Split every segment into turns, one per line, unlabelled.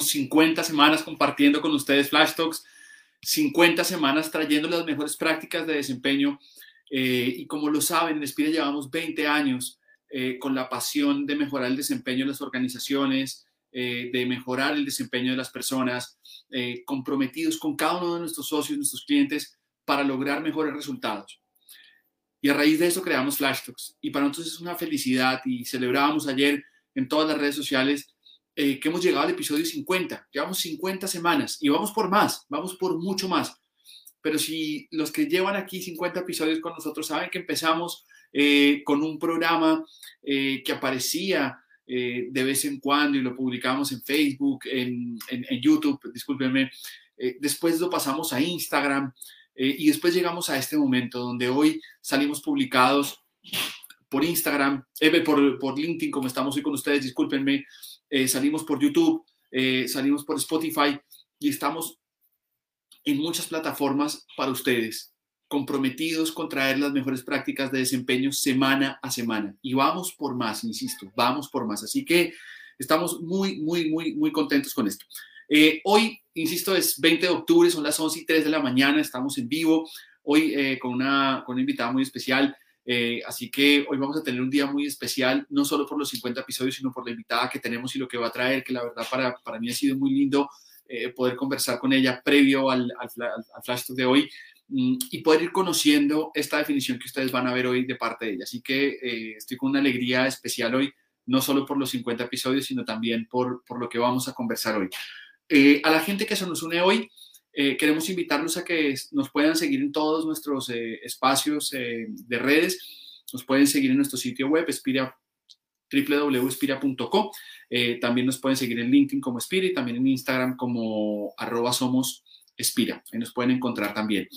Llevamos 50 semanas compartiendo con ustedes Flash Talks, 50 semanas trayendo las mejores prácticas de desempeño. Eh, y como lo saben, en Espira llevamos 20 años eh, con la pasión de mejorar el desempeño de las organizaciones, eh, de mejorar el desempeño de las personas, comprometidos con cada uno de nuestros socios, nuestros clientes, para lograr mejores resultados. Y a raíz de eso creamos Flash Talks. Y para nosotros es una felicidad y celebrábamos ayer en todas las redes sociales eh, que hemos llegado al episodio 50. Llevamos 50 semanas y vamos por más, vamos por mucho más. Pero si los que llevan aquí 50 episodios con nosotros saben que empezamos eh, con un programa eh, que aparecía de vez en cuando y lo publicamos en Facebook, en, en, en YouTube, discúlpenme. después lo pasamos a Instagram, eh, y después llegamos a este momento donde hoy salimos publicados por Instagram, eh, por, por, LinkedIn, como estamos hoy con ustedes, discúlpenme, eh, salimos por YouTube, salimos por Spotify y estamos en muchas plataformas para ustedes, comprometidos con traer las mejores prácticas de desempeño semana a semana. Y vamos por más, insisto, vamos por más. Así que estamos muy, muy, muy, muy contentos con esto. Eh, hoy, insisto, es 20 de octubre, son las 11 y 3 de la mañana, estamos en vivo, hoy eh, con, una, con una invitada muy especial. Eh, así que hoy vamos a tener un día muy especial, no solo por los 50 episodios, sino por la invitada que tenemos y lo que va a traer, que la verdad para, para mí ha sido muy lindo poder conversar con ella previo al, Flash de hoy mm, y poder ir conociendo esta definición que ustedes van a ver hoy de parte de ella. Así que estoy con una alegría especial hoy, no solo por los 50 episodios, sino también por, por lo que vamos a conversar hoy. Eh, a la gente que se nos une hoy, eh, queremos invitarlos a que nos puedan seguir en todos nuestros eh, espacios de redes. Nos pueden seguir en nuestro sitio web, Espira, www.espira.co. también nos pueden seguir en LinkedIn como Espira y también en Instagram como arroba somos Espira. Ahí nos pueden encontrar también.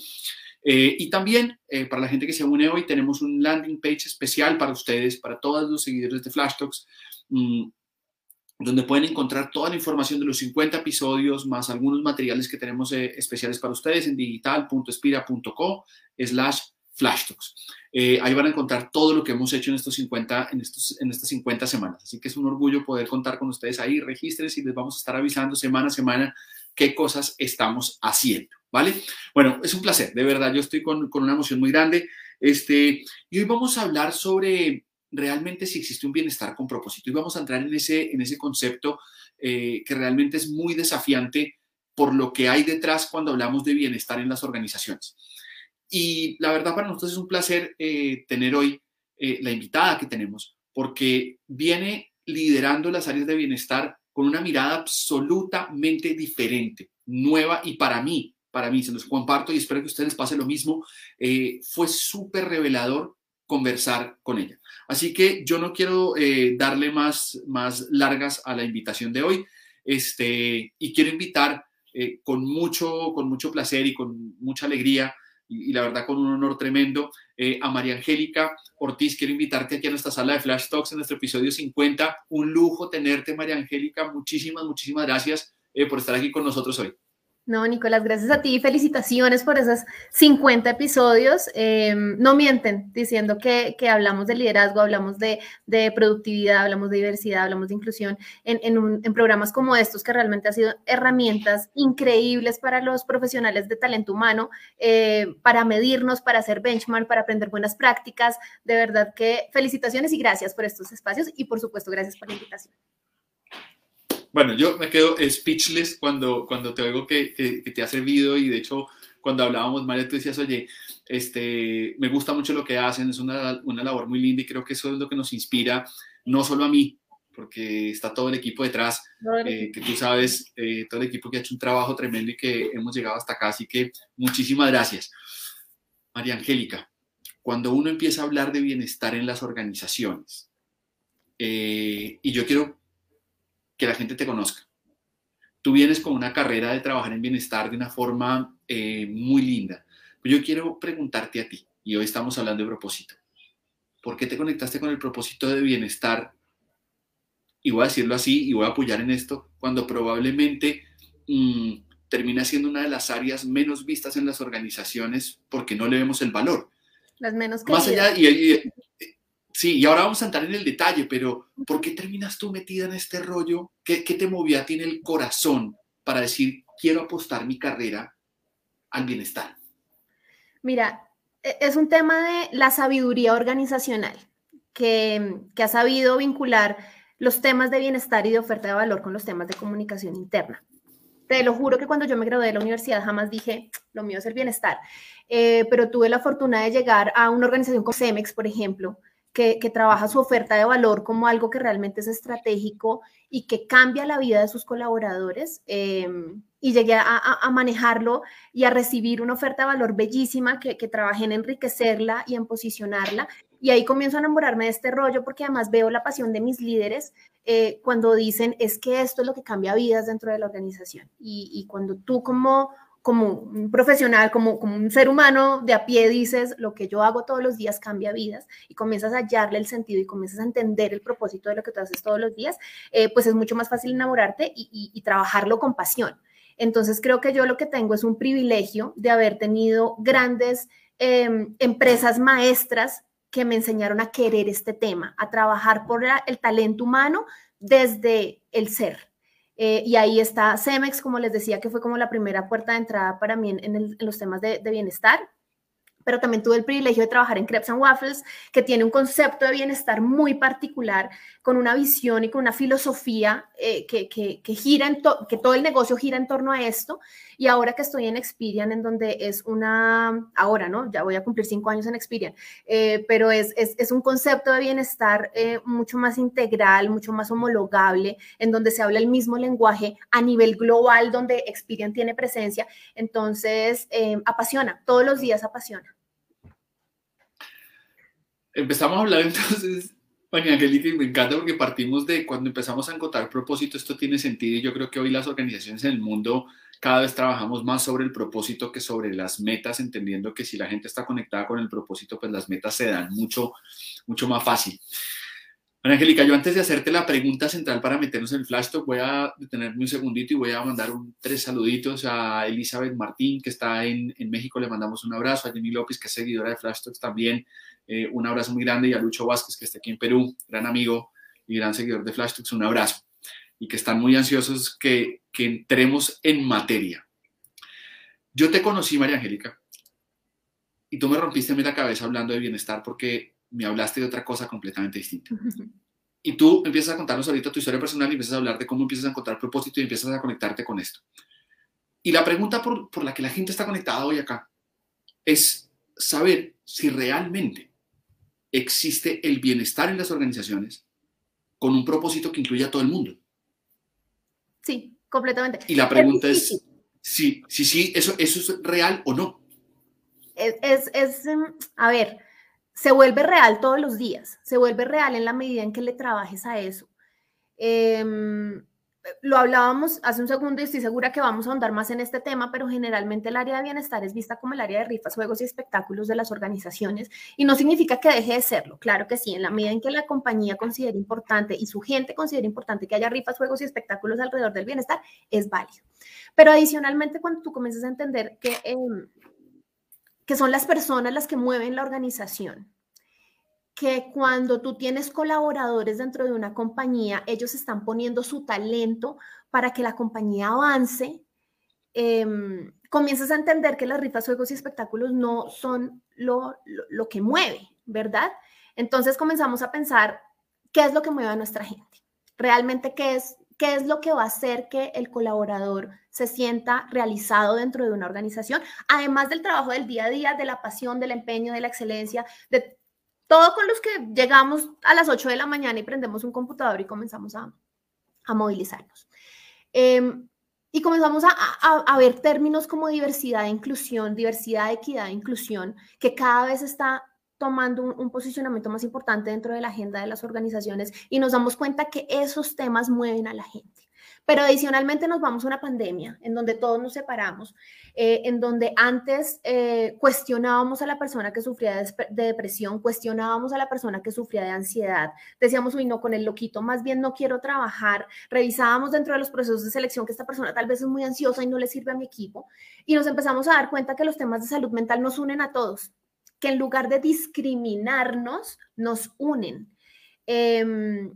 y también, para la gente que se une hoy, tenemos un landing page especial para ustedes, para todos los seguidores de Flash Talks. Mm, donde pueden encontrar toda la información de los 50 episodios, más algunos materiales que tenemos eh, especiales para ustedes en digital.espira.co slash flashtalks. Eh, ahí van a encontrar todo lo que hemos hecho en, estos 50, en, estos, en estas 50 semanas. Así que es un orgullo poder contar con ustedes ahí. Regístrense y les vamos a estar avisando semana a semana qué cosas estamos haciendo. ¿Vale? Bueno, es un placer, de verdad. Yo estoy con, con una emoción muy grande. Este, y hoy vamos a hablar sobre realmente si existe un bienestar con propósito. Y vamos a entrar en ese, en ese concepto eh, que realmente es muy desafiante por lo que hay detrás cuando hablamos de bienestar en las organizaciones. Y la verdad para nosotros es un placer eh, tener hoy eh, la invitada que tenemos, porque viene liderando las áreas de bienestar con una mirada absolutamente diferente, nueva y para mí, para mí, se los comparto y espero que a ustedes les pase lo mismo, fue súper revelador conversar con ella. Así que yo no quiero eh, darle más, más largas a la invitación de hoy este, y quiero invitar eh, con, mucho, con mucho placer y con mucha alegría y, la verdad con un honor tremendo eh, a María Angélica Ortiz. Quiero invitarte aquí a nuestra sala de Flash Talks en nuestro episodio 50. Un lujo tenerte, María Angélica. Muchísimas, muchísimas gracias por estar aquí con nosotros hoy.
No, Nicolás, gracias a ti. Felicitaciones por esos 50 episodios. Em, no mienten diciendo que, hablamos de liderazgo, hablamos de, productividad, hablamos de diversidad, hablamos de inclusión en, programas como estos que realmente han sido herramientas increíbles para los profesionales de talento humano, eh, para medirnos, para hacer benchmark, para aprender buenas prácticas. De verdad que felicitaciones y gracias por estos espacios y por supuesto gracias por la invitación.
Bueno, yo me quedo speechless cuando, cuando te oigo que, te ha servido y de hecho cuando hablábamos, María, tú decías, oye, este, me gusta mucho lo que hacen, es una, una labor muy linda y creo que eso es lo que nos inspira, no solo a mí, porque está todo el equipo detrás, eh, que tú sabes, eh, todo el equipo que ha hecho un trabajo tremendo y que hemos llegado hasta acá, así que muchísimas gracias. María Angélica, cuando uno empieza a hablar de bienestar en las organizaciones, eh, y yo quiero que la gente te conozca. Tú vienes con una carrera de trabajar en bienestar de una forma eh, muy linda. Yo quiero preguntarte a ti, y hoy estamos hablando de propósito. ¿Por qué te conectaste con el propósito de bienestar? Y voy a decirlo así, y voy a apoyar en esto, cuando probablemente mm, termina siendo una de las áreas menos vistas en las organizaciones porque no le vemos el valor.
Las menos
Más allá, y, Sí, y ahora vamos a entrar en el detalle, pero ¿por qué terminas tú metida en este rollo? ¿Qué, qué te movía a ti en el corazón para decir, quiero apostar mi carrera al bienestar?
Mira, e, es un tema de la sabiduría organizacional que, que ha sabido vincular los temas de bienestar y de oferta de valor con los temas de comunicación interna. Te lo juro que cuando yo me gradué de la universidad jamás dije, lo mío es el bienestar, eh, pero tuve la fortuna de llegar a una organización como CEMEX, por ejemplo, que, trabaja su oferta de valor como algo que realmente es estratégico y que cambia la vida de sus colaboradores. Em, y llegué a, manejarlo y a recibir una oferta de valor bellísima que, que trabajé en enriquecerla y en posicionarla. Y ahí comienzo a enamorarme de este rollo porque además veo la pasión de mis líderes eh, cuando dicen es que esto es lo que cambia vidas dentro de la organización. Y, y cuando tú como como un profesional, como, como un ser humano de a pie dices, lo que yo hago todos los días cambia vidas y comienzas a hallarle el sentido y comienzas a entender el propósito de lo que tú haces todos los días, eh, pues es mucho más fácil enamorarte y, trabajarlo con pasión. Entonces creo que yo lo que tengo es un privilegio de haber tenido grandes em, empresas maestras que me enseñaron a querer este tema, a trabajar por el talento humano desde el ser, eh, y ahí está Cemex, como les decía, que fue como la primera puerta de entrada para mí en, los temas de, bienestar pero también tuve el privilegio de trabajar en Crepes and Waffles, que tiene un concepto de bienestar muy particular, con una visión y con una filosofía eh, que, gira en que todo el negocio gira en torno a esto. Y ahora que estoy en Experian, en donde es una, ahora, ¿no? Ya voy a cumplir cinco años en Experian, eh, pero es, es, un concepto de bienestar eh, mucho más integral, mucho más homologable, en donde se habla el mismo lenguaje a nivel global, donde Experian tiene presencia. Entonces, apasiona, todos los días apasiona
empezamos a hablar entonces, María Angélica, y me encanta porque partimos de cuando empezamos a encontrar propósito, esto tiene sentido y yo creo que hoy las organizaciones en el mundo cada vez trabajamos más sobre el propósito que sobre las metas, entendiendo que si la gente está conectada con el propósito, pues las metas se dan mucho, mucho más fácil. María Angélica, yo antes de hacerte la pregunta central para meternos en el flash talk, voy a detenerme un segundito y voy a mandar tres saluditos a Elizabeth Martín, que está en, México, le mandamos un abrazo, a Jenny López, que es seguidora de Flash Talks también, eh, un abrazo muy grande y a Lucho Vázquez, que está aquí en Perú, gran amigo y gran seguidor de Flash Talks, un abrazo. Y que están muy ansiosos que, que entremos en materia. Yo te conocí, María Angélica, y tú me rompiste la cabeza hablando de bienestar porque me hablaste de otra cosa completamente distinta. Y tú empiezas a contarnos ahorita tu historia personal y empiezas a hablar de cómo empiezas a encontrar propósito y empiezas a conectarte con esto. Y la pregunta por, por la que la gente está conectada hoy acá es saber si realmente existe el bienestar en las organizaciones con un propósito que incluya a todo el mundo.
Sí, completamente.
Y la pregunta es, si sí, sí, eso, eso es real o no.
Es, es, em, a ver, se vuelve real todos los días, se vuelve real en la medida en que le trabajes a eso. Eh, lo hablábamos hace un segundo y estoy segura que vamos a ahondar más en este tema, pero generalmente el área de bienestar es vista como el área de rifas, juegos y espectáculos de las organizaciones y no significa que deje de serlo. Claro que sí, en la medida en que la compañía considere importante y su gente considere importante que haya rifas, juegos y espectáculos alrededor del bienestar, es válido. Pero adicionalmente, cuando tú comienzas a entender que, em, que son las personas las que mueven la organización, que cuando tú tienes colaboradores dentro de una compañía, ellos están poniendo su talento para que la compañía avance, em, comienzas a entender que las rifas, juegos y espectáculos no son lo, lo, que mueve, ¿verdad? Entonces comenzamos a pensar qué es lo que mueve a nuestra gente, realmente qué es, qué es lo que va a hacer que el colaborador se sienta realizado dentro de una organización, además del trabajo del día a día, de la pasión, del empeño, de la excelencia, de todo con los que llegamos a las 8 de la mañana y prendemos un computador y comenzamos a, a movilizarnos. Em, y comenzamos a, a, ver términos como diversidad inclusión, diversidad, equidad inclusión, que cada vez está tomando un, un, posicionamiento más importante dentro de la agenda de las organizaciones y nos damos cuenta que esos temas mueven a la gente. Pero adicionalmente nos vamos a una pandemia en donde todos nos separamos, eh, en donde antes eh, cuestionábamos a la persona que sufría de, depresión, cuestionábamos a la persona que sufría de ansiedad, decíamos, uy, no, con el loquito, más bien no quiero trabajar, revisábamos dentro de los procesos de selección que esta persona tal vez es muy ansiosa y no le sirve a mi equipo, y nos empezamos a dar cuenta que los temas de salud mental nos unen a todos que en lugar de discriminarnos, nos unen. Em,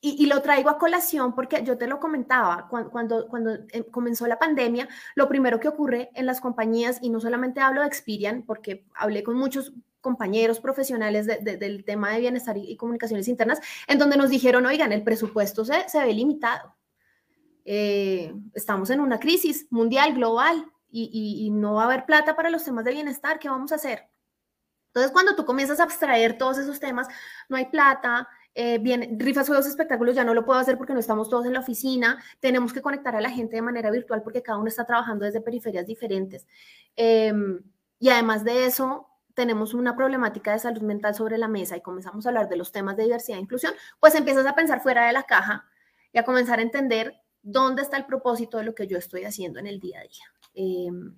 y, lo traigo a colación porque yo te lo comentaba, cuando, cuando, eh, comenzó la pandemia, lo primero que ocurre en las compañías, y no solamente hablo de Experian, porque hablé con muchos compañeros profesionales del tema de bienestar y, comunicaciones internas, en donde nos dijeron, oigan, el presupuesto se, se ve limitado. Eh, estamos en una crisis mundial, global, y, y no va a haber plata para los temas de bienestar, ¿qué vamos a hacer? Entonces, cuando tú comienzas a abstraer todos esos temas, no hay plata, eh, bien, rifas, juegos, espectáculos ya no lo puedo hacer porque no estamos todos en la oficina, tenemos que conectar a la gente de manera virtual porque cada uno está trabajando desde periferias diferentes. Em, y además de eso, tenemos una problemática de salud mental sobre la mesa y comenzamos a hablar de los temas de diversidad e inclusión, pues empiezas a pensar fuera de la caja y a comenzar a entender dónde está el propósito de lo que yo estoy haciendo en el día a día. Em,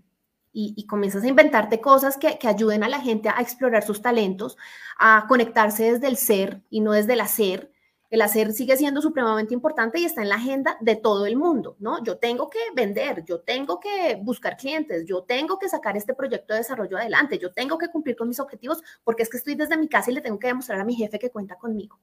y, comienzas a inventarte cosas que, ayuden a la gente a explorar sus talentos, a conectarse desde el ser y no desde el hacer. El hacer sigue siendo supremamente importante y está en la agenda de todo el mundo, ¿no? Yo tengo que vender, yo tengo que buscar clientes, yo tengo que sacar este proyecto de desarrollo adelante, yo tengo que cumplir con mis objetivos porque es que estoy desde mi casa y le tengo que demostrar a mi jefe que cuenta conmigo.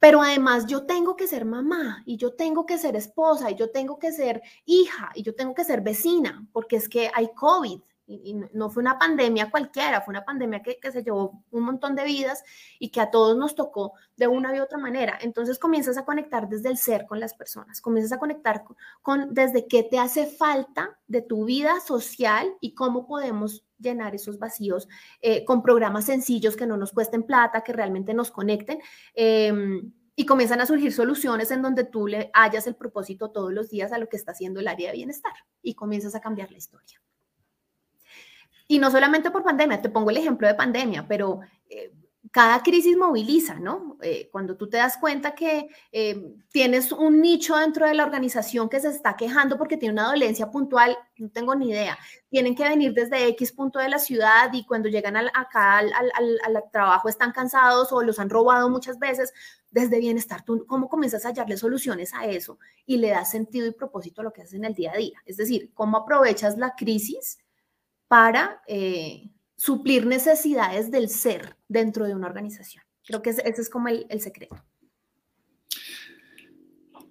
Pero además yo tengo que ser mamá y yo tengo que ser esposa y yo tengo que ser hija y yo tengo que ser vecina, porque es que hay COVID y, no fue una pandemia cualquiera, fue una pandemia que, que, se llevó un montón de vidas y que a todos nos tocó de una u otra manera. Entonces comienzas a conectar desde el ser con las personas, comienzas a conectar con, desde qué te hace falta de tu vida social y cómo podemos llenar esos vacíos eh, con programas sencillos que no nos cuesten plata, que realmente nos conecten. Em, y comienzan a surgir soluciones en donde tú le hallas el propósito todos los días a lo que está haciendo el área de bienestar y comienzas a cambiar la historia. Y no solamente por pandemia, te pongo el ejemplo de pandemia, pero eh, cada crisis moviliza, ¿no? Eh, cuando tú te das cuenta que eh, tienes un nicho dentro de la organización que se está quejando porque tiene una dolencia puntual, no tengo ni idea. Tienen que venir desde X punto de la ciudad y cuando llegan acá al, al, trabajo están cansados o los han robado muchas veces. Desde bienestar, ¿tú cómo comienzas a hallarle soluciones a eso y le das sentido y propósito a lo que haces en el día a día? Es decir, ¿cómo aprovechas la crisis para... Eh, suplir necesidades del ser dentro de una organización. Creo que ese, es como el, secreto.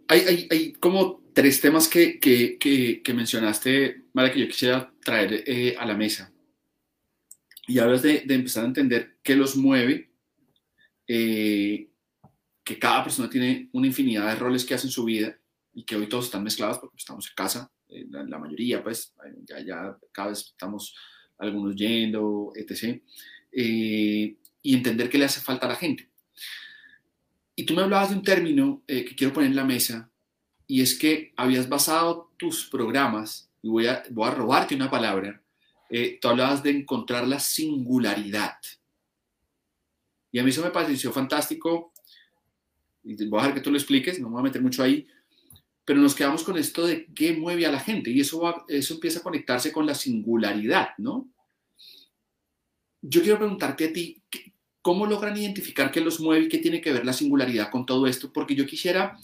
Hay, como tres temas que, que, mencionaste, Mara, que yo quisiera traer eh, a la mesa. Y hablas de, empezar a entender qué los mueve, eh, que cada persona tiene una infinidad de roles que hace en su vida y que hoy todos están mezclados porque estamos en casa, eh, la, mayoría, pues ya, ya cada vez estamos algunos yendo, etc. Eh, y entender qué le hace falta a la gente. Y tú me hablabas de un término eh, que quiero poner en la mesa, y es que habías basado tus programas, y voy a, voy a robarte una palabra, eh, tú hablabas de encontrar la singularidad. Y a mí eso me pareció fantástico, y voy a dejar que tú lo expliques, no me voy a meter mucho ahí, pero nos quedamos con esto de qué mueve a la gente y eso, eso empieza a conectarse con la singularidad, ¿no? Yo quiero preguntarte a ti, ¿cómo logran identificar qué los mueve y qué tiene que ver la singularidad con todo esto? Porque yo quisiera,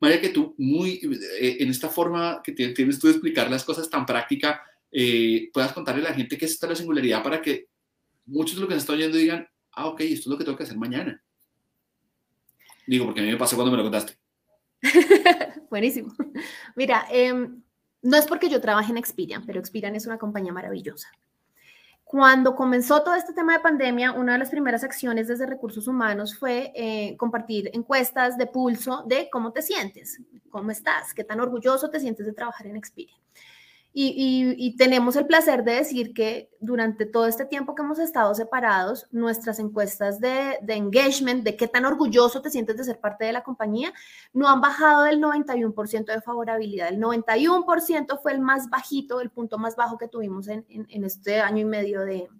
María, que tú, muy eh, en esta forma que tienes tú de explicar las cosas tan práctica, eh, puedas contarle a la gente qué es esta la singularidad para que muchos de los que nos están oyendo digan, ah, ok, esto es lo que tengo que hacer mañana. Digo, porque a mí me pasó cuando me lo contaste.
Buenísimo. Mira, em, no es porque yo trabaje en Experian, pero Experian es una compañía maravillosa. Cuando comenzó todo este tema de pandemia, una de las primeras acciones desde recursos humanos fue eh, compartir encuestas de pulso de cómo te sientes, cómo estás, qué tan orgulloso te sientes de trabajar en Experian. Y, tenemos el placer de decir que durante todo este tiempo que hemos estado separados, nuestras encuestas de, engagement, de qué tan orgulloso te sientes de ser parte de la compañía, no han bajado del 91% de favorabilidad. El 91% fue el más bajito, el punto más bajo que tuvimos en, este año y medio de,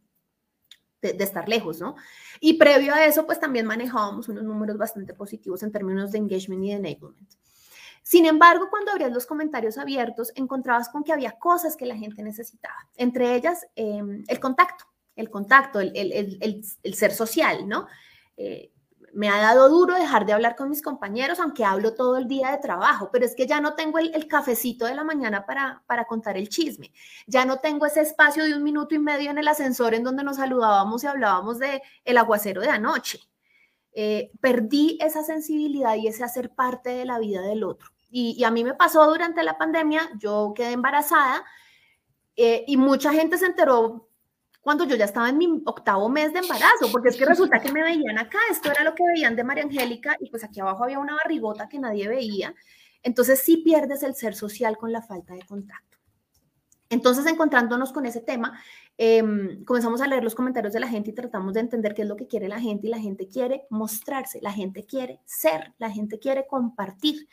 de, estar lejos, ¿no? Y previo a eso, pues también manejábamos unos números bastante positivos en términos de engagement y de enablement. Sin embargo, cuando abrías los comentarios abiertos, encontrabas con que había cosas que la gente necesitaba, entre ellas em, el contacto, el contacto, el, ser social, ¿no? Eh, me ha dado duro dejar de hablar con mis compañeros, aunque hablo todo el día de trabajo, pero es que ya no tengo el, cafecito de la mañana para, contar el chisme, ya no tengo ese espacio de un minuto y medio en el ascensor en donde nos saludábamos y hablábamos de el aguacero de anoche. Eh, perdí esa sensibilidad y ese hacer parte de la vida del otro. Y, a mí me pasó durante la pandemia, yo quedé embarazada eh, y mucha gente se enteró cuando yo ya estaba en mi octavo mes de embarazo, porque es que resulta que me veían acá, esto era lo que veían de María Angélica y pues aquí abajo había una barrigota que nadie veía. Entonces sí pierdes el ser social con la falta de contacto. Entonces, encontrándonos con ese tema, em, comenzamos a leer los comentarios de la gente y tratamos de entender qué es lo que quiere la gente y la gente quiere mostrarse, la gente quiere ser, la gente quiere compartir.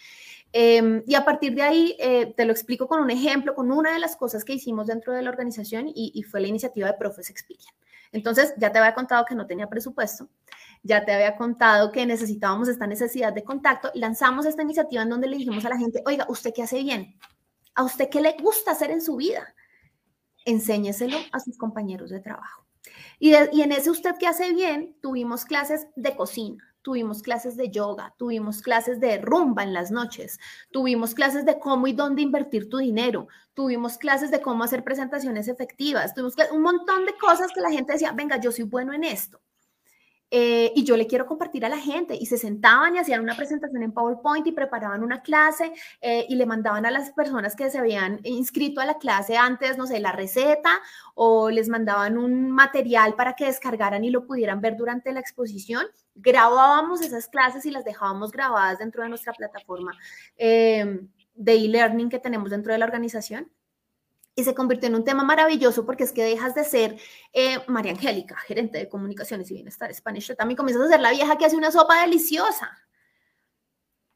Em, y a partir de ahí, eh, te lo explico con un ejemplo, con una de las cosas que hicimos dentro de la organización y, fue la iniciativa de Profes Explican. Entonces, ya te había contado que no tenía presupuesto, ya te había contado que necesitábamos esta necesidad de contacto, lanzamos esta iniciativa en donde le dijimos a la gente, oiga, ¿usted qué hace bien? ¿A usted qué le gusta hacer en su vida? Enséñeselo a sus compañeros de trabajo. Y, y en ese usted que hace bien, tuvimos clases de cocina, tuvimos clases de yoga, tuvimos clases de rumba en las noches, tuvimos clases de cómo y dónde invertir tu dinero, tuvimos clases de cómo hacer presentaciones efectivas, tuvimos un montón de cosas que la gente decía, venga, yo soy bueno en esto. Eh, y yo le quiero compartir a la gente y se sentaban y hacían una presentación en PowerPoint y preparaban una clase eh, y le mandaban a las personas que se habían inscrito a la clase antes, no sé, la receta o les mandaban un material para que descargaran y lo pudieran ver durante la exposición. Grabábamos esas clases y las dejábamos grabadas dentro de nuestra plataforma eh, de e-learning que tenemos dentro de la organización y se convirtió en un tema maravilloso porque es que dejas de ser eh, María Angélica, gerente de comunicaciones y bienestar Spanish, también comienzas a ser la vieja que hace una sopa deliciosa.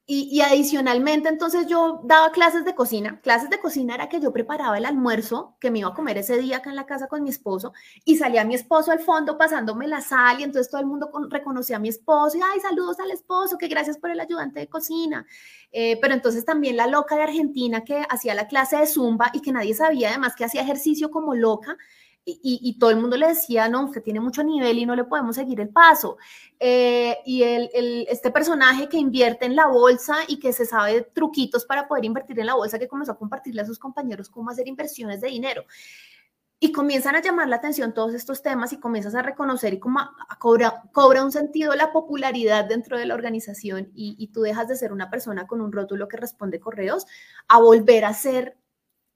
Y, adicionalmente, entonces yo daba clases de cocina. Clases de cocina era que yo preparaba el almuerzo que me iba a comer ese día acá en la casa con mi esposo y salía mi esposo al fondo pasándome la sal y entonces todo el mundo reconocía a mi esposo y, ay, saludos al esposo, que gracias por el ayudante de cocina. Eh, pero entonces también la loca de Argentina que hacía la clase de zumba y que nadie sabía además que hacía ejercicio como loca y, todo el mundo le decía, no, usted tiene mucho nivel y no le podemos seguir el paso. Eh, y el, este personaje que invierte en la bolsa y que se sabe truquitos para poder invertir en la bolsa, que comenzó a compartirle a sus compañeros cómo hacer inversiones de dinero. Y comienzan a llamar la atención todos estos temas y comienzas a reconocer y cobra, cobra un sentido la popularidad dentro de la organización y tú dejas de ser una persona con un rótulo que responde correos a volver a ser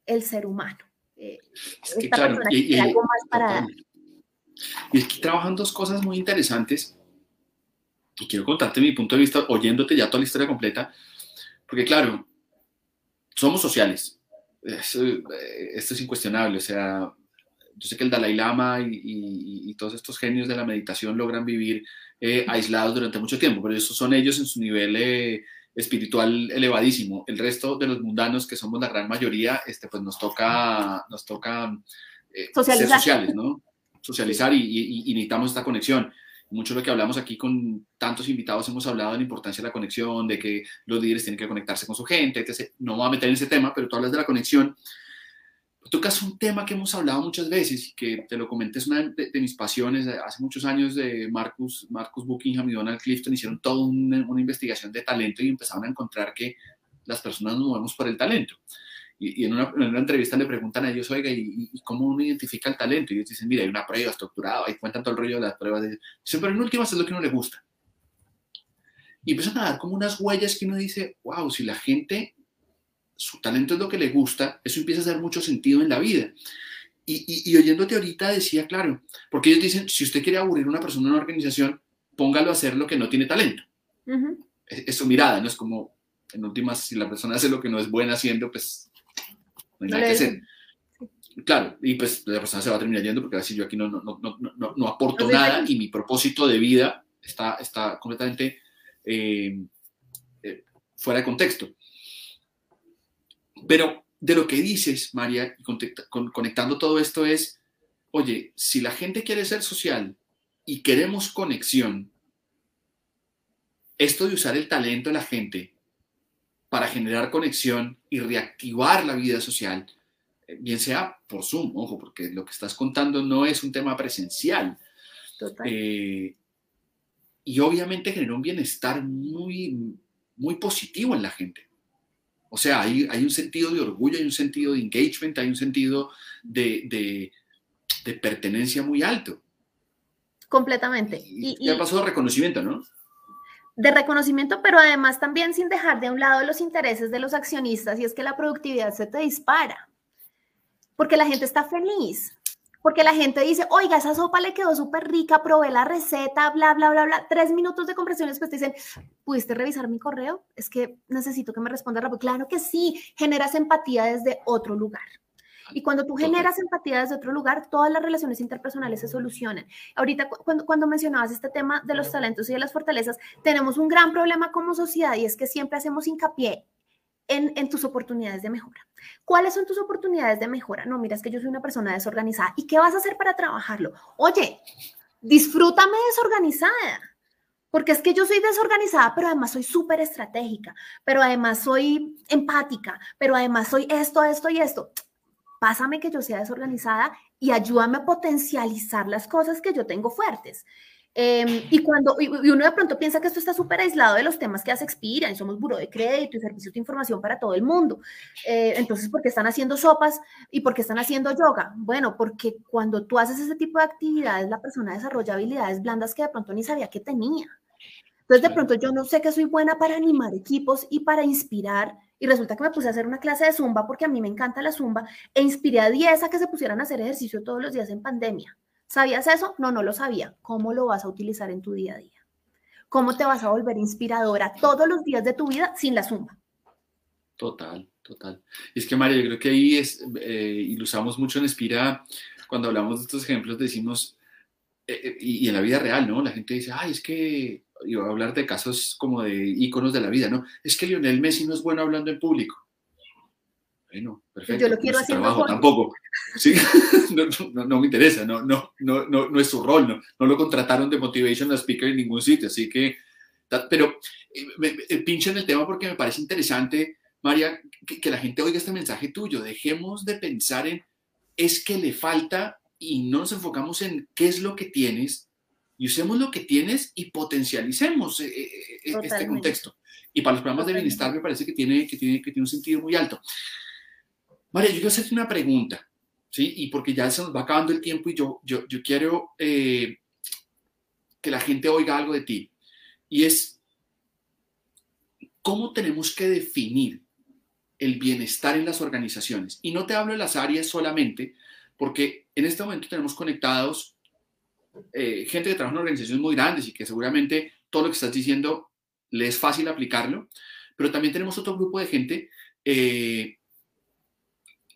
el ser humano.
Eh, es claro, y, es que trabajan dos cosas muy interesantes. Y quiero contarte mi punto de vista oyéndote ya toda la historia completa, porque claro, somos sociales, eh, esto es incuestionable, o sea, yo sé que el Dalai Lama y, todos estos genios de la meditación logran vivir eh, aislados durante mucho tiempo, pero esos son ellos en su nivel espiritual elevadísimo. El resto de los mundanos, que somos la gran mayoría, este, pues nos toca, nos toca
eh, ser
sociales, ¿no? Socializar y, necesitamos esta conexión. Mucho de lo que hablamos aquí con tantos invitados hemos hablado de la importancia de la conexión, de que los líderes tienen que conectarse con su gente, etc. No me voy a meter en ese tema, pero tú hablas de la conexión tocas un tema que hemos hablado muchas veces y que te lo comenté, es una de, mis pasiones. Hace muchos años de Marcus, Marcus Buckingham y Donald Clifton hicieron toda una, investigación de talento y empezaron a encontrar que las personas nos movemos por el talento. Y, en, una, entrevista le preguntan a ellos, oiga, ¿y, cómo uno identifica el talento? Y ellos dicen, mira, hay una prueba estructurada, ahí cuentan todo el rollo de las pruebas. Dicen, pero en últimas es lo que uno le gusta. Y empiezan a dar como unas huellas que uno dice, wow, si la gente su talento es lo que le gusta, eso empieza a hacer mucho sentido en la vida. Y, oyéndote ahorita decía, claro, porque ellos dicen, si usted quiere aburrir a una persona en una organización, póngalo a hacer lo que no tiene talento. es, su mirada, no es como, en últimas, si la persona hace lo que no es buena haciendo, pues no hay nada que hacer. Claro, y pues la persona se va a terminar yendo porque así yo aquí no, no, no, no, no aporto nada y mi propósito de vida está, está completamente eh, eh, fuera de contexto. Pero de lo que dices, María, conectando todo esto es, oye, si la gente quiere ser social y queremos conexión, esto de usar el talento de la gente para generar conexión y reactivar la vida social, bien sea por Zoom, ojo, porque lo que estás contando no es un tema presencial. Total. Eh, y obviamente genera un bienestar muy, muy positivo en la gente. O sea, hay, hay un sentido de orgullo, hay un sentido de engagement, hay un sentido de, de, pertenencia muy alto.
Completamente.
Y, y, pasó de reconocimiento, ¿no?
De reconocimiento, pero además también sin dejar de un lado los intereses de los accionistas, y es que la productividad se te dispara, porque la gente está feliz, porque la gente dice, oiga, esa sopa le quedó súper rica, probé la receta, bla, bla, bla, bla. Tres minutos de conversación después te dicen, ¿pudiste revisar mi correo? Es que necesito que me responda rápido. Claro que sí, generas empatía desde otro lugar. Y cuando tú generas empatía desde otro lugar, todas las relaciones interpersonales se solucionan. Ahorita, cuando, cuando mencionabas este tema de los talentos y de las fortalezas, tenemos un gran problema como sociedad y es que siempre hacemos hincapié en, tus oportunidades de mejora. ¿Cuáles son tus oportunidades de mejora? No, mira, es que yo soy una persona desorganizada. ¿Y qué vas a hacer para trabajarlo? Oye, disfrútame desorganizada. Porque es que yo soy desorganizada, pero además soy súper estratégica, pero además soy empática, pero además soy esto, esto y esto. Pásame que yo sea desorganizada y ayúdame a potencializar las cosas que yo tengo fuertes. Em, y cuando y uno de pronto piensa que esto está súper aislado de los temas que hace Expira, y somos buro de crédito y servicios de información para todo el mundo. Eh, entonces, ¿por qué están haciendo sopas y por qué están haciendo yoga? Bueno, porque cuando tú haces ese tipo de actividades, la persona desarrolla habilidades blandas que de pronto ni sabía que tenía. Entonces, de pronto yo no sé que soy buena para animar equipos y para inspirar. Y resulta que me puse a hacer una clase de zumba porque a mí me encanta la zumba e inspiré a 10 a que se pusieran a hacer ejercicio todos los días en pandemia. ¿Sabías eso? No, no lo sabía. ¿Cómo lo vas a utilizar en tu día a día? ¿Cómo te vas a volver inspiradora todos los días de tu vida sin la zumba?
Total, total. es que María, yo creo que ahí es, eh, y lo usamos mucho en Inspira, cuando hablamos de estos ejemplos, decimos, eh, eh, y, en la vida real, ¿no? La gente dice, ay, es que, yo voy a hablar de casos como de íconos de la vida, ¿no? Es que Lionel Messi no es bueno hablando en público. Bueno, perfecto.
Yo lo quiero hacer trabajo
tampoco. ¿sí? no, me interesa, no, no, no, no, es su rol, no, no lo contrataron de motivation speaker en ningún sitio, así que, pero eh, me, pincho en el tema porque me parece interesante, María, que, la gente oiga este mensaje tuyo, dejemos de pensar en es que le falta y no nos enfocamos en qué es lo que tienes y usemos lo que tienes y potencialicemos eh, eh, este contexto. Y para los programas de bienestar me parece que tiene, que, tiene, que tiene un sentido muy alto. María, yo quiero hacerte una pregunta. ¿sí? Y porque ya se nos va acabando el tiempo y yo, yo, quiero eh, que la gente oiga algo de ti. Y es, ¿cómo tenemos que definir el bienestar en las organizaciones? Y no te hablo de las áreas solamente, porque en este momento tenemos conectados eh, gente que trabaja en organizaciones muy grandes y que seguramente todo lo que estás diciendo le es fácil aplicarlo, pero también tenemos otro grupo de gente eh,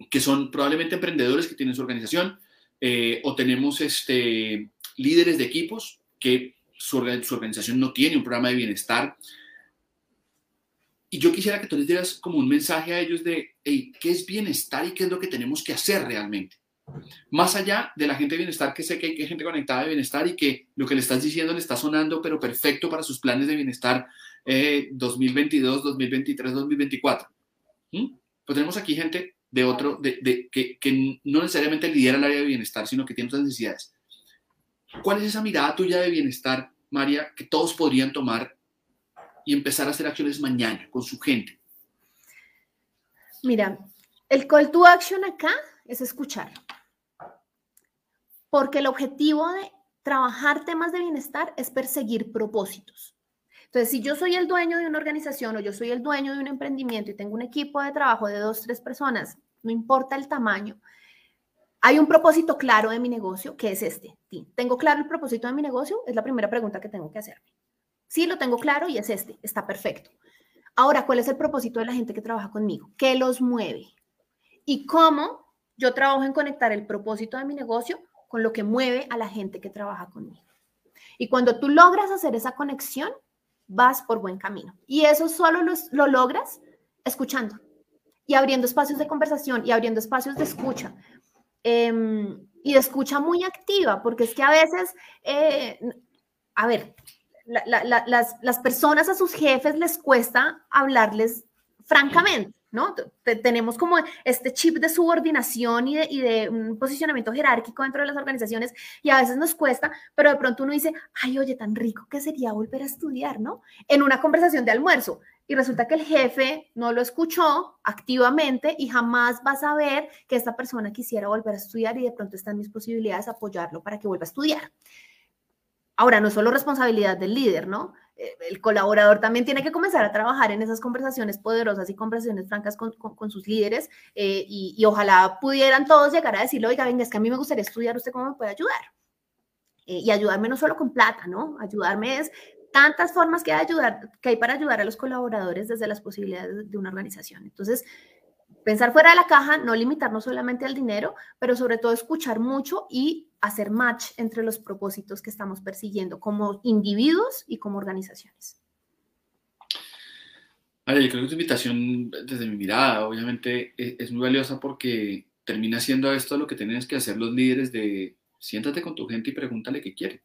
que son probablemente emprendedores que tienen su organización, eh, o tenemos este, líderes de equipos que su, organización no tiene un programa de bienestar. Y yo quisiera que tú les dieras como un mensaje a ellos de, hey, ¿qué es bienestar y qué es lo que tenemos que hacer realmente? Más allá de la gente de bienestar, que sé que hay gente conectada de bienestar y que lo que le estás diciendo le está sonando, pero perfecto para sus planes de bienestar 2022, 2023, 2024. Pues tenemos aquí gente de otro, de, que, que, no necesariamente lidera el área de bienestar, sino que tiene otras necesidades. ¿Cuál es esa mirada tuya de bienestar, María, que todos podrían tomar y empezar a hacer acciones mañana con su gente?
Mira, el call to action acá es escuchar. Porque el objetivo de trabajar temas de bienestar es perseguir propósitos. Entonces, si yo soy el dueño de una organización o yo soy el dueño de un emprendimiento y tengo un equipo de trabajo de dos, tres personas, no importa el tamaño, hay un propósito claro de mi negocio, que es este. ¿Tengo claro el propósito de mi negocio? Es la primera pregunta que tengo que hacerme. Sí, lo tengo claro y es este, está perfecto. Ahora, ¿cuál es el propósito de la gente que trabaja conmigo? ¿Qué los mueve? ¿Y cómo yo trabajo en conectar el propósito de mi negocio con lo que mueve a la gente que trabaja conmigo? Y cuando tú logras hacer esa conexión, vas por buen camino. Y eso solo lo, logras escuchando y abriendo espacios de conversación y abriendo espacios de escucha. Em, y de escucha muy activa, porque es que a veces, eh, a ver, las, las personas a sus jefes les cuesta hablarles francamente. ¿No? tenemos como este chip de subordinación y de, y de, un posicionamiento jerárquico dentro de las organizaciones y a veces nos cuesta, pero de pronto uno dice, ay, oye, tan rico que sería volver a estudiar, ¿no? En una conversación de almuerzo. Y resulta que el jefe no lo escuchó activamente y jamás va a saber que esta persona quisiera volver a estudiar y de pronto están mis posibilidades apoyarlo para que vuelva a estudiar. Ahora, no es solo responsabilidad del líder, ¿no? Eh, el colaborador también tiene que comenzar a trabajar en esas conversaciones poderosas y conversaciones francas con, sus líderes eh, y, ojalá pudieran todos llegar a decirle, oiga, venga, es que a mí me gustaría estudiar, ¿usted cómo me puede ayudar? Eh, y ayudarme no solo con plata, ¿no? Ayudarme es tantas formas que hay, ayudar, que hay para ayudar a los colaboradores desde las posibilidades de una organización. Entonces, pensar fuera de la caja, no limitarnos solamente al dinero, pero sobre todo escuchar mucho y hacer match entre los propósitos que estamos persiguiendo como individuos y como organizaciones.
Vale, yo creo que tu invitación, desde mi mirada, obviamente e-, es, muy valiosa porque termina siendo esto lo que tienen que hacer los líderes de siéntate con tu gente y pregúntale qué quiere,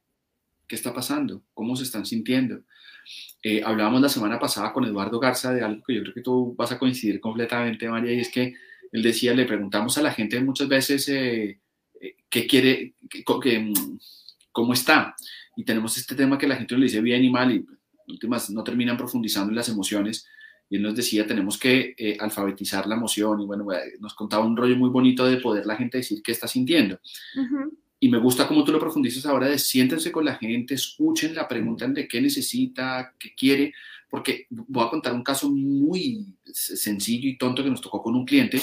qué está pasando, cómo se están sintiendo. Eh, hablábamos la semana pasada con Eduardo Garza de algo que yo creo que tú vas a coincidir completamente, María, y es que él decía, le preguntamos a la gente muchas veces eh, eh, qué quiere, cómo está. Y tenemos este tema que la gente le dice bien y mal y últimas no terminan profundizando en las emociones. Y él nos decía, tenemos que alfabetizar la emoción. Y bueno, nos contaba un rollo muy bonito de poder la gente decir qué está sintiendo. Y me gusta cómo tú lo profundizas ahora de siéntense con la gente, escuchen la pregunta de qué necesita, qué quiere, porque voy a contar un caso muy sencillo y tonto que nos tocó con un cliente,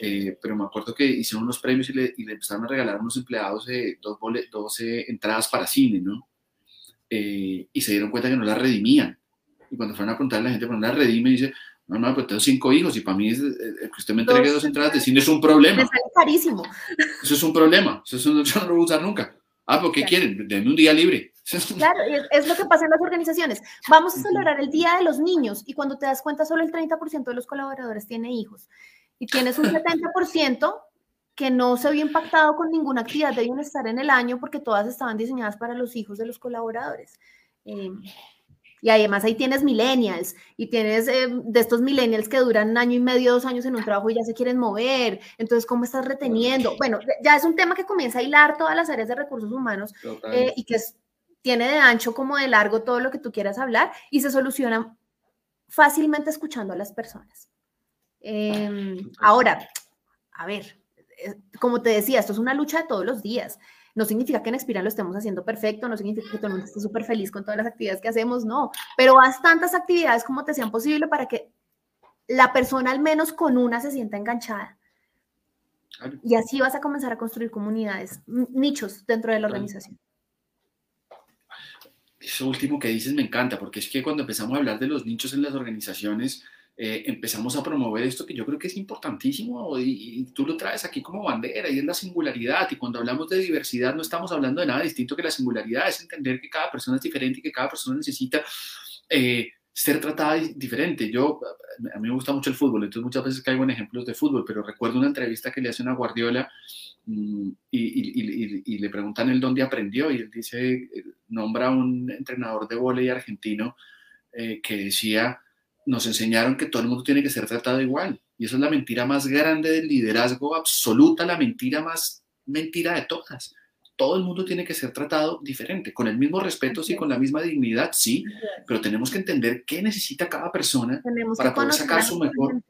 eh, pero me acuerdo que hicieron unos premios y le, empezaron a regalar a unos empleados eh, dos, dos entradas para cine, ¿no? Eh, y se dieron cuenta que no las redimían. Y cuando fueron a preguntar a la gente, ¿por no las redime? Dice, no, no, pues tengo cinco hijos y para mí es, eh, que usted me entregue dos, entradas de cine es un problema.
Me sale carísimo.
Eso es un problema. Eso no, yo no lo voy a usar nunca. Ah, ¿por qué quieren? Denme un día libre.
Claro, es, lo que pasa en las organizaciones. Vamos a celebrar el Día de los Niños y cuando te das cuenta solo el 30% de los colaboradores tiene hijos y tienes un 70% que no se vio impactado con ninguna actividad de bienestar en el año porque todas estaban diseñadas para los hijos de los colaboradores. Eh, y además ahí tienes millennials y tienes eh, de estos millennials que duran un año y medio, dos años en un trabajo y ya se quieren mover. Entonces, ¿cómo estás reteniendo? Bueno, ya es un tema que comienza a hilar todas las áreas de recursos humanos eh, y que tiene de ancho como de largo todo lo que tú quieras hablar y se soluciona fácilmente escuchando a las personas. Em, ahora, a ver, eh, como te decía, esto es una lucha de todos los días. No significa que en Expira lo estemos haciendo perfecto, no significa que todo el mundo esté súper feliz con todas las actividades que hacemos, no, pero haz tantas actividades como te sean posible para que la persona al menos con una se sienta enganchada. Y así vas a comenzar a construir comunidades, nichos dentro de la organización.
Eso último que dices me encanta, porque es que cuando empezamos a hablar de los nichos en las organizaciones, eh, empezamos a promover esto que yo creo que es importantísimo y, tú lo traes aquí como bandera y es la singularidad. Y cuando hablamos de diversidad no estamos hablando de nada distinto que la singularidad, es entender que cada persona es diferente y que cada persona necesita eh, ser tratada diferente. Yo, a mí me gusta mucho el fútbol, entonces muchas veces caigo en ejemplos de fútbol, pero recuerdo una entrevista que le hace una Guardiola mm, y, le preguntan él dónde aprendió y él dice, eh, nombra a un entrenador de volei argentino que decía nos enseñaron que todo el mundo tiene que ser tratado igual. Y esa es la mentira más grande del liderazgo absoluta, la mentira más mentira de todas. Todo el mundo tiene que ser tratado diferente, con el mismo respeto, sí, con la misma dignidad, sí, pero tenemos que entender qué necesita cada persona para poder sacar su mejor.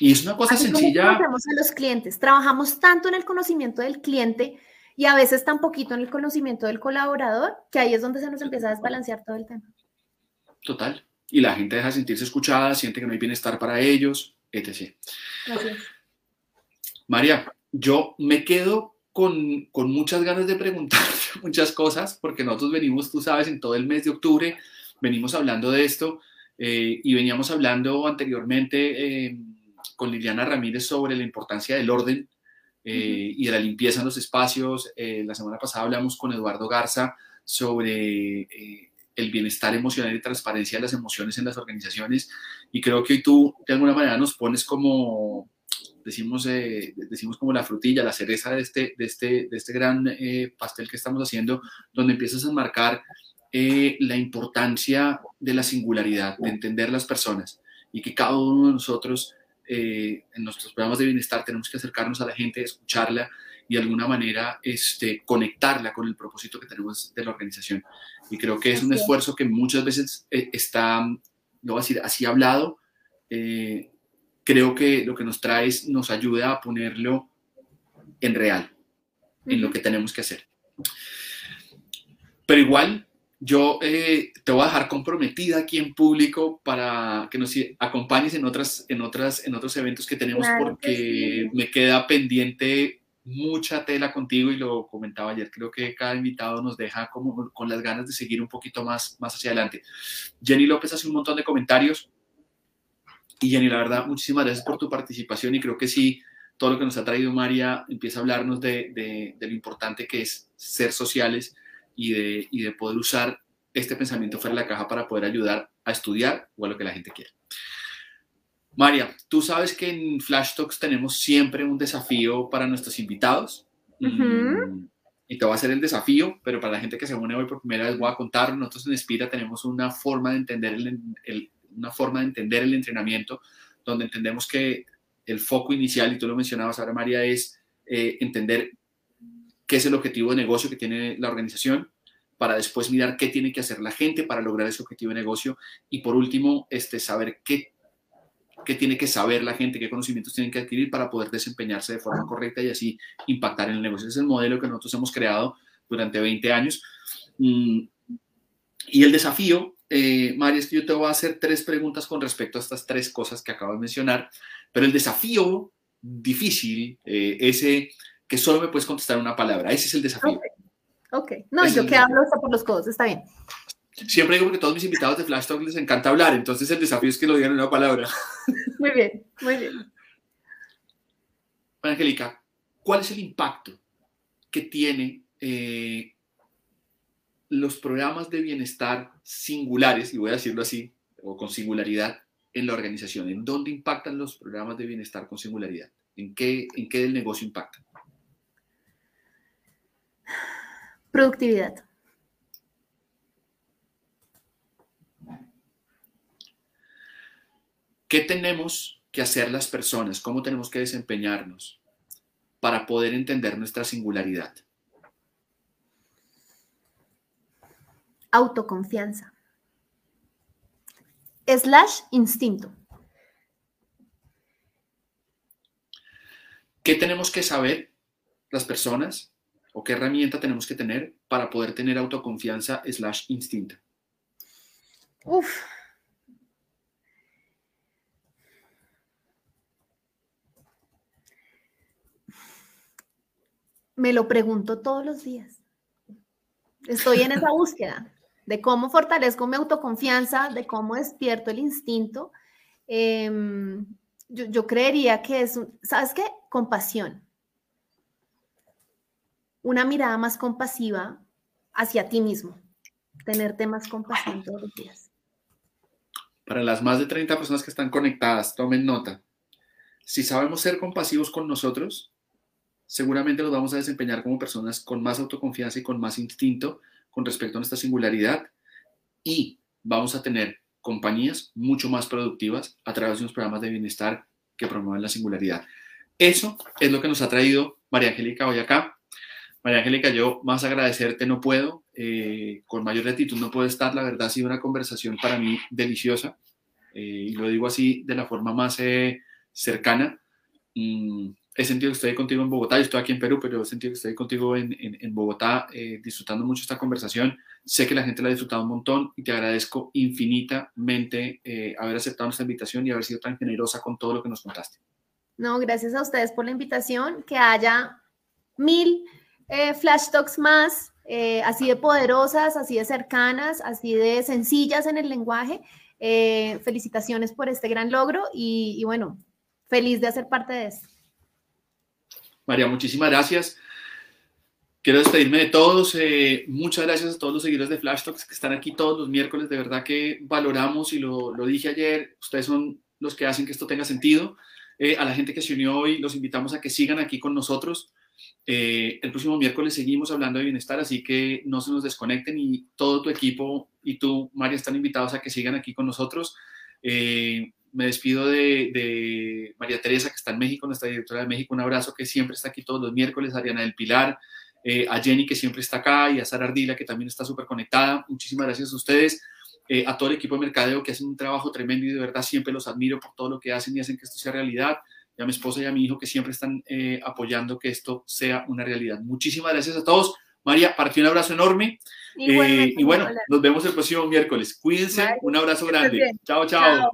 Y es una cosa sencilla.
Como a los clientes, trabajamos tanto en el conocimiento del cliente y a veces tan poquito en el conocimiento del colaborador que ahí es donde se nos empieza a desbalancear todo el tema.
Total y la gente deja de sentirse escuchada, siente que no hay bienestar para ellos, etc. María, yo me quedo con, con, muchas ganas de preguntar muchas cosas, porque nosotros venimos, tú sabes, en todo el mes de octubre, venimos hablando de esto eh, y veníamos hablando anteriormente eh, con Liliana Ramírez sobre la importancia del orden eh, y de la limpieza en los espacios. la semana pasada hablamos con Eduardo Garza sobre el bienestar emocional y transparencia de las emociones en las organizaciones. Y creo que tú de alguna manera nos pones como, decimos, eh, decimos como la frutilla, la cereza de este, de este, de este gran eh, pastel que estamos haciendo, donde empiezas a marcar eh, la importancia de la singularidad, de entender las personas y que cada uno de nosotros en nuestros programas de bienestar tenemos que acercarnos a la gente, escucharla y de alguna manera este, conectarla con el propósito que tenemos de la organización. Y creo que es un esfuerzo que muchas veces eh, está, no voy a decir así hablado, eh, creo que lo que nos trae es, nos ayuda a ponerlo en real, en lo que tenemos que hacer. Pero igual, yo eh, te voy a dejar comprometida aquí en público para que nos acompañes en, otras, en, otras, en otros eventos que tenemos porque me queda pendiente mucha tela contigo y lo comentaba ayer, creo que cada invitado nos deja como con las ganas de seguir un poquito más, más hacia adelante. Jenny López hace un montón de comentarios y Jenny, la verdad, muchísimas gracias por tu participación y creo que sí, todo lo que nos ha traído María empieza a hablarnos de, de, lo importante que es ser sociales y de, y de poder usar este pensamiento fuera de la caja para poder ayudar a estudiar o a lo que la gente quiere. María, tú sabes que en Flash Talks tenemos siempre un desafío para nuestros invitados. Y te voy a hacer el desafío, pero para la gente que se une hoy por primera vez voy a contar, nosotros en Espira tenemos una forma de entender el, una forma de entender el entrenamiento, donde entendemos que el foco inicial, y tú lo mencionabas ahora María, es eh, entender qué es el objetivo de negocio que tiene la organización, para después mirar qué tiene que hacer la gente para lograr ese objetivo de negocio y por último, este, saber qué qué tiene que saber la gente, qué conocimientos tienen que adquirir para poder desempeñarse de forma correcta y así impactar en el negocio. Ese es el modelo que nosotros hemos creado durante 20 años. Mm, y el desafío, eh, María, es que yo te voy a hacer tres preguntas con respecto a estas tres cosas que acabo de mencionar, pero el desafío difícil, eh, ese que solo me puedes contestar una palabra, ese es el desafío.
Ok, no, yo que hablo hasta por los codos, está bien.
Siempre digo que todos mis invitados de Flash Talk les encanta hablar, entonces el desafío es que lo digan en una palabra.
Muy bien, muy bien.
Angélica, ¿cuál es el impacto que tiene eh, los programas de bienestar singulares, y voy a decirlo así, o con singularidad, en la organización? ¿En dónde impactan los programas de bienestar con singularidad? ¿En qué, en qué del negocio impactan?
Productividad.
¿Qué tenemos que hacer las personas? ¿Cómo tenemos que desempeñarnos para poder entender nuestra singularidad?
Autoconfianza. Slash instinto.
¿Qué tenemos que saber las personas o qué herramienta tenemos que tener para poder tener autoconfianza slash instinto?
Uf, me lo pregunto todos los días. Estoy en esa búsqueda de cómo fortalezco mi autoconfianza, de cómo despierto el instinto. Em, yo, creería que es, ¿sabes qué? Compasión. Una mirada más compasiva hacia ti mismo. Tenerte más compasión todos los días.
Para las más de 30 personas que están conectadas, tomen nota. Si sabemos ser compasivos con nosotros, seguramente nos vamos a desempeñar como personas con más autoconfianza y con más instinto con respecto a nuestra singularidad y vamos a tener compañías mucho más productivas a través de unos programas de bienestar que promueven la singularidad. Eso es lo que nos ha traído María Angélica hoy acá. María Angélica, yo más agradecerte no puedo, eh, con mayor gratitud no puedo estar, la verdad ha sido una conversación para mí deliciosa eh, y lo digo así de la forma más eh, cercana. Mm, he sentido que estoy contigo en Bogotá, yo estoy aquí en Perú, pero he sentido que estoy contigo en, en, Bogotá eh, disfrutando mucho esta conversación. Sé que la gente la ha disfrutado un montón y te agradezco infinitamente eh, haber aceptado nuestra invitación y haber sido tan generosa con todo lo que nos contaste.
No, gracias a ustedes por la invitación, que haya mil eh, flash talks más, así de poderosas, así de cercanas, así de sencillas en el lenguaje. felicitaciones por este gran logro y, y bueno, feliz de hacer parte de esto.
María, muchísimas gracias. Quiero despedirme de todos. Eh, muchas gracias a todos los seguidores de Flash Talks que están aquí todos los miércoles. De verdad que valoramos y lo, lo dije ayer. Ustedes son los que hacen que esto tenga sentido. Eh, a la gente que se unió hoy, los invitamos a que sigan aquí con nosotros. Eh, el próximo miércoles seguimos hablando de bienestar, así que no se nos desconecten y todo tu equipo y tú, María, están invitados a que sigan aquí con nosotros. Me despido de, María Teresa, que está en México, nuestra directora de México. Un abrazo que siempre está aquí todos los miércoles. A Ariana del Pilar, eh, a Jenny, que siempre está acá, y a Sara Ardila, que también está súper conectada. Muchísimas gracias a ustedes. Eh, a todo el equipo de mercadeo que hacen un trabajo tremendo y de verdad siempre los admiro por todo lo que hacen y hacen que esto sea realidad. Y a mi esposa y a mi hijo que siempre están eh, apoyando que esto sea una realidad. Muchísimas gracias a todos. María, para ti un abrazo enorme. y bueno, nos vemos el próximo miércoles. Cuídense, un abrazo grande. chao. chao.